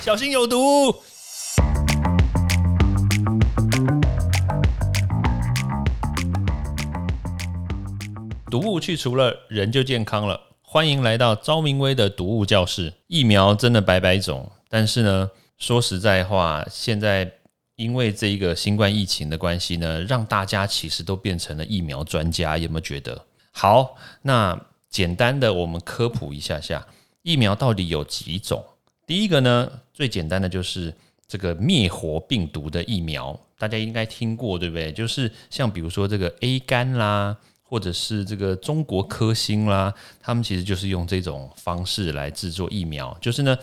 小心有毒。毒物去除了，人就健康了。欢迎来到昭明威的毒物教室。疫苗真的百百种，但是呢，说实在话，现在因为这一个新冠疫情的关系呢，让大家其实都变成了疫苗专家。有没有觉得？好，那简单的我们科普一下下，疫苗到底有几种？第一个呢，最简单的就是这个灭活病毒的疫苗，大家应该听过，对不对？就是像比如说这个 A 肝啦。或者是这个中国科兴啦，他们其实就是用这种方式来制作疫苗，就是呢，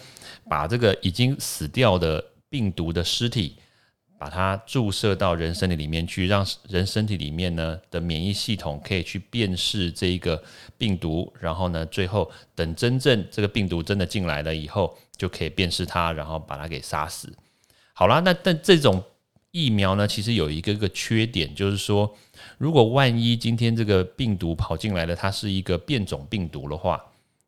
把这个已经死掉的病毒的尸体，把它注射到人身体里面去，让人身体里面呢的免疫系统可以去辨识这一个病毒，然后呢，最后等真正这个病毒真的进来了以后，就可以辨识它，然后把它给杀死。好啦，那但这种疫苗呢，其实有一个个缺点，就是说。如果万一今天这个病毒跑进来了，它是一个变种病毒的话，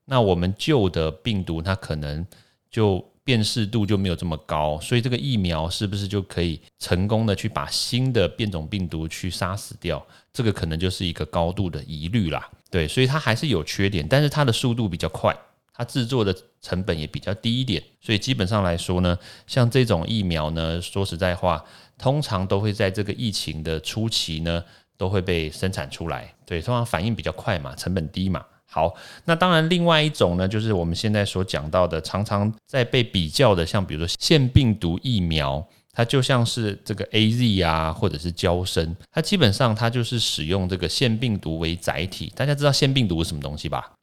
那我们旧的病毒它可能就辨识度就没有这么高，所以这个疫苗是不是就可以成功的去把新的变种病毒去杀死掉？这个可能就是一个高度的疑虑啦。对，所以它还是有缺点，但是它的速度比较快，它制作的成本也比较低一点，所以基本上来说呢，像这种疫苗呢，说实在话，通常都会在这个疫情的初期呢。都会被生产出来，对，通常反应比较快嘛，成本低嘛。好，那当然，另外一种呢，就是我们现在所讲到的，常常在被比较的，像比如说腺病毒疫苗，它就像是这个 A Z 啊，或者是胶身，它基本上它就是使用这个腺病毒为载体。大家知道腺病毒是什么东西吧？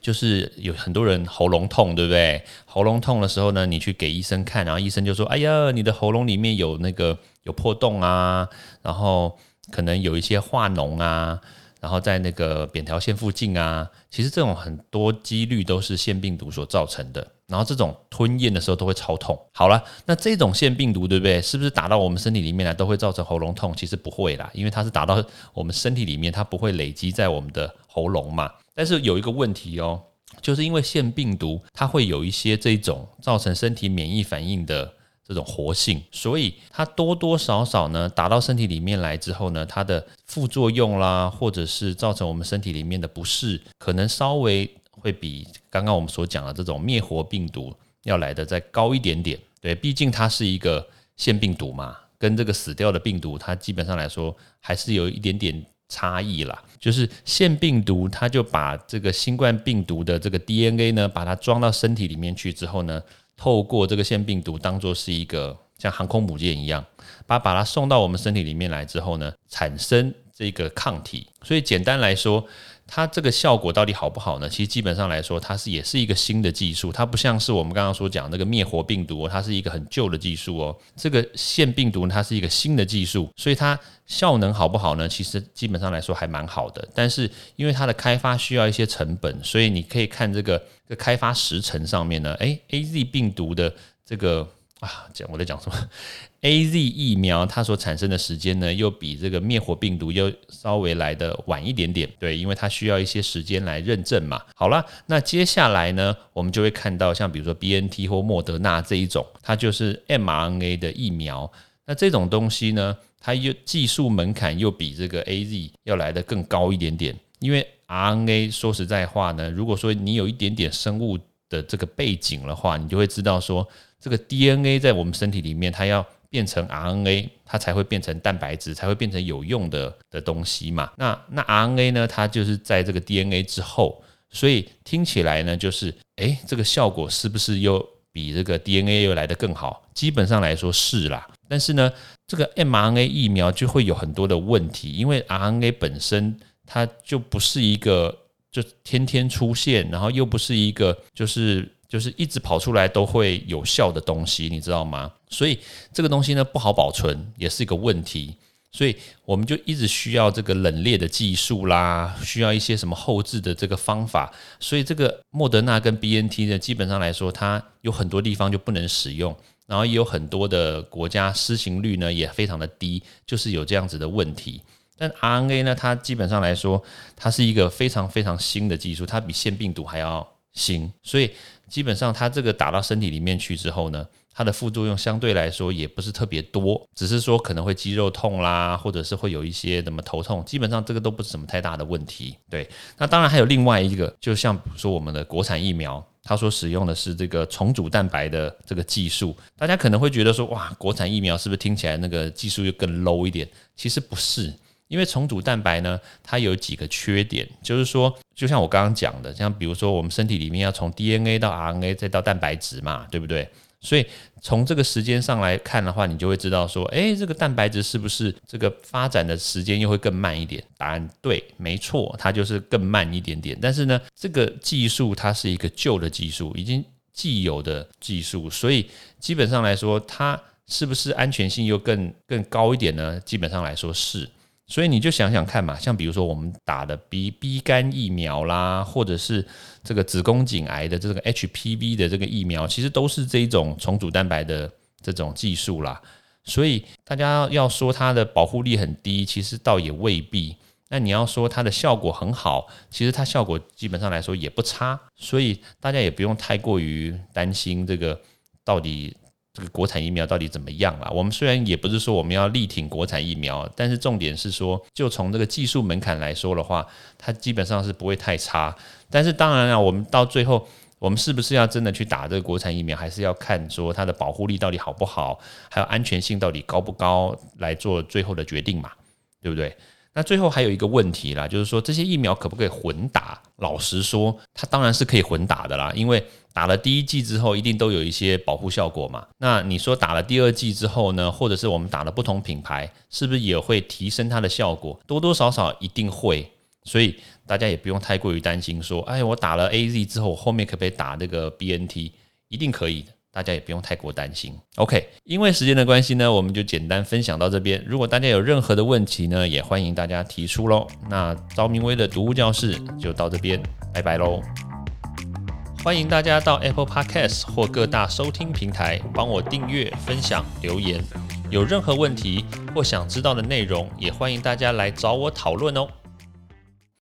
就是有很多人喉咙痛，对不对？喉咙痛的时候呢，你去给医生看，然后医生就说：“哎呀，你的喉咙里面有那个有破洞啊。”然后可能有一些化脓啊，然后在那个扁桃腺附近啊，其实这种很多几率都是腺病毒所造成的。然后这种吞咽的时候都会超痛。好了，那这种腺病毒对不对？是不是打到我们身体里面来都会造成喉咙痛？其实不会啦，因为它是打到我们身体里面，它不会累积在我们的喉咙嘛。但是有一个问题哦，就是因为腺病毒它会有一些这种造成身体免疫反应的。这种活性，所以它多多少少呢打到身体里面来之后呢，它的副作用啦，或者是造成我们身体里面的不适，可能稍微会比刚刚我们所讲的这种灭活病毒要来的再高一点点。对，毕竟它是一个腺病毒嘛，跟这个死掉的病毒，它基本上来说还是有一点点差异啦。就是腺病毒，它就把这个新冠病毒的这个 DNA 呢，把它装到身体里面去之后呢。透过这个腺病毒当做是一个像航空母舰一样，把把它送到我们身体里面来之后呢，产生这个抗体。所以简单来说。它这个效果到底好不好呢？其实基本上来说，它是也是一个新的技术，它不像是我们刚刚所讲那个灭活病毒，它是一个很旧的技术哦。这个腺病毒它是一个新的技术，所以它效能好不好呢？其实基本上来说还蛮好的。但是因为它的开发需要一些成本，所以你可以看这个这开发时程上面呢，诶 a Z 病毒的这个。啊，讲我在讲什么？A Z 疫苗它所产生的时间呢，又比这个灭活病毒又稍微来的晚一点点。对，因为它需要一些时间来认证嘛。好了，那接下来呢，我们就会看到像比如说 B N T 或莫德纳这一种，它就是 m R N A 的疫苗。那这种东西呢，它又技术门槛又比这个 A Z 要来的更高一点点。因为 R N A 说实在话呢，如果说你有一点点生物的这个背景的话，你就会知道说。这个 DNA 在我们身体里面，它要变成 RNA，它才会变成蛋白质，才会变成有用的的东西嘛。那那 RNA 呢？它就是在这个 DNA 之后，所以听起来呢，就是诶，这个效果是不是又比这个 DNA 又来得更好？基本上来说是啦。但是呢，这个 mRNA 疫苗就会有很多的问题，因为 RNA 本身它就不是一个就天天出现，然后又不是一个就是。就是一直跑出来都会有效的东西，你知道吗？所以这个东西呢不好保存，也是一个问题。所以我们就一直需要这个冷链的技术啦，需要一些什么后置的这个方法。所以这个莫德纳跟 B N T 呢，基本上来说，它有很多地方就不能使用，然后也有很多的国家施行率呢也非常的低，就是有这样子的问题。但 R N A 呢，它基本上来说，它是一个非常非常新的技术，它比腺病毒还要。行，所以基本上它这个打到身体里面去之后呢，它的副作用相对来说也不是特别多，只是说可能会肌肉痛啦，或者是会有一些什么头痛，基本上这个都不是什么太大的问题。对，那当然还有另外一个，就像比如说我们的国产疫苗。他所使用的是这个重组蛋白的这个技术，大家可能会觉得说，哇，国产疫苗是不是听起来那个技术又更 low 一点？其实不是，因为重组蛋白呢，它有几个缺点，就是说，就像我刚刚讲的，像比如说我们身体里面要从 DNA 到 RNA 再到蛋白质嘛，对不对？所以从这个时间上来看的话，你就会知道说，诶，这个蛋白质是不是这个发展的时间又会更慢一点？答案对，没错，它就是更慢一点点。但是呢，这个技术它是一个旧的技术，已经既有的技术，所以基本上来说，它是不是安全性又更更高一点呢？基本上来说是。所以你就想想看嘛，像比如说我们打的 B B 肝疫苗啦，或者是这个子宫颈癌的这个 HPV 的这个疫苗，其实都是这一种重组蛋白的这种技术啦。所以大家要说它的保护力很低，其实倒也未必。那你要说它的效果很好，其实它效果基本上来说也不差。所以大家也不用太过于担心这个到底。这个国产疫苗到底怎么样啊？我们虽然也不是说我们要力挺国产疫苗，但是重点是说，就从这个技术门槛来说的话，它基本上是不会太差。但是当然了，我们到最后，我们是不是要真的去打这个国产疫苗，还是要看说它的保护力到底好不好，还有安全性到底高不高来做最后的决定嘛？对不对？那最后还有一个问题啦，就是说这些疫苗可不可以混打？老实说，它当然是可以混打的啦，因为。打了第一剂之后，一定都有一些保护效果嘛？那你说打了第二剂之后呢？或者是我们打了不同品牌，是不是也会提升它的效果？多多少少一定会，所以大家也不用太过于担心。说，哎，我打了 A Z 之后，后面可不可以打这个 B N T？一定可以的，大家也不用太过担心。OK，因为时间的关系呢，我们就简单分享到这边。如果大家有任何的问题呢，也欢迎大家提出喽。那赵明威的读物教室就到这边，拜拜喽。欢迎大家到 Apple Podcast 或各大收听平台帮我订阅、分享、留言。有任何问题或想知道的内容，也欢迎大家来找我讨论哦。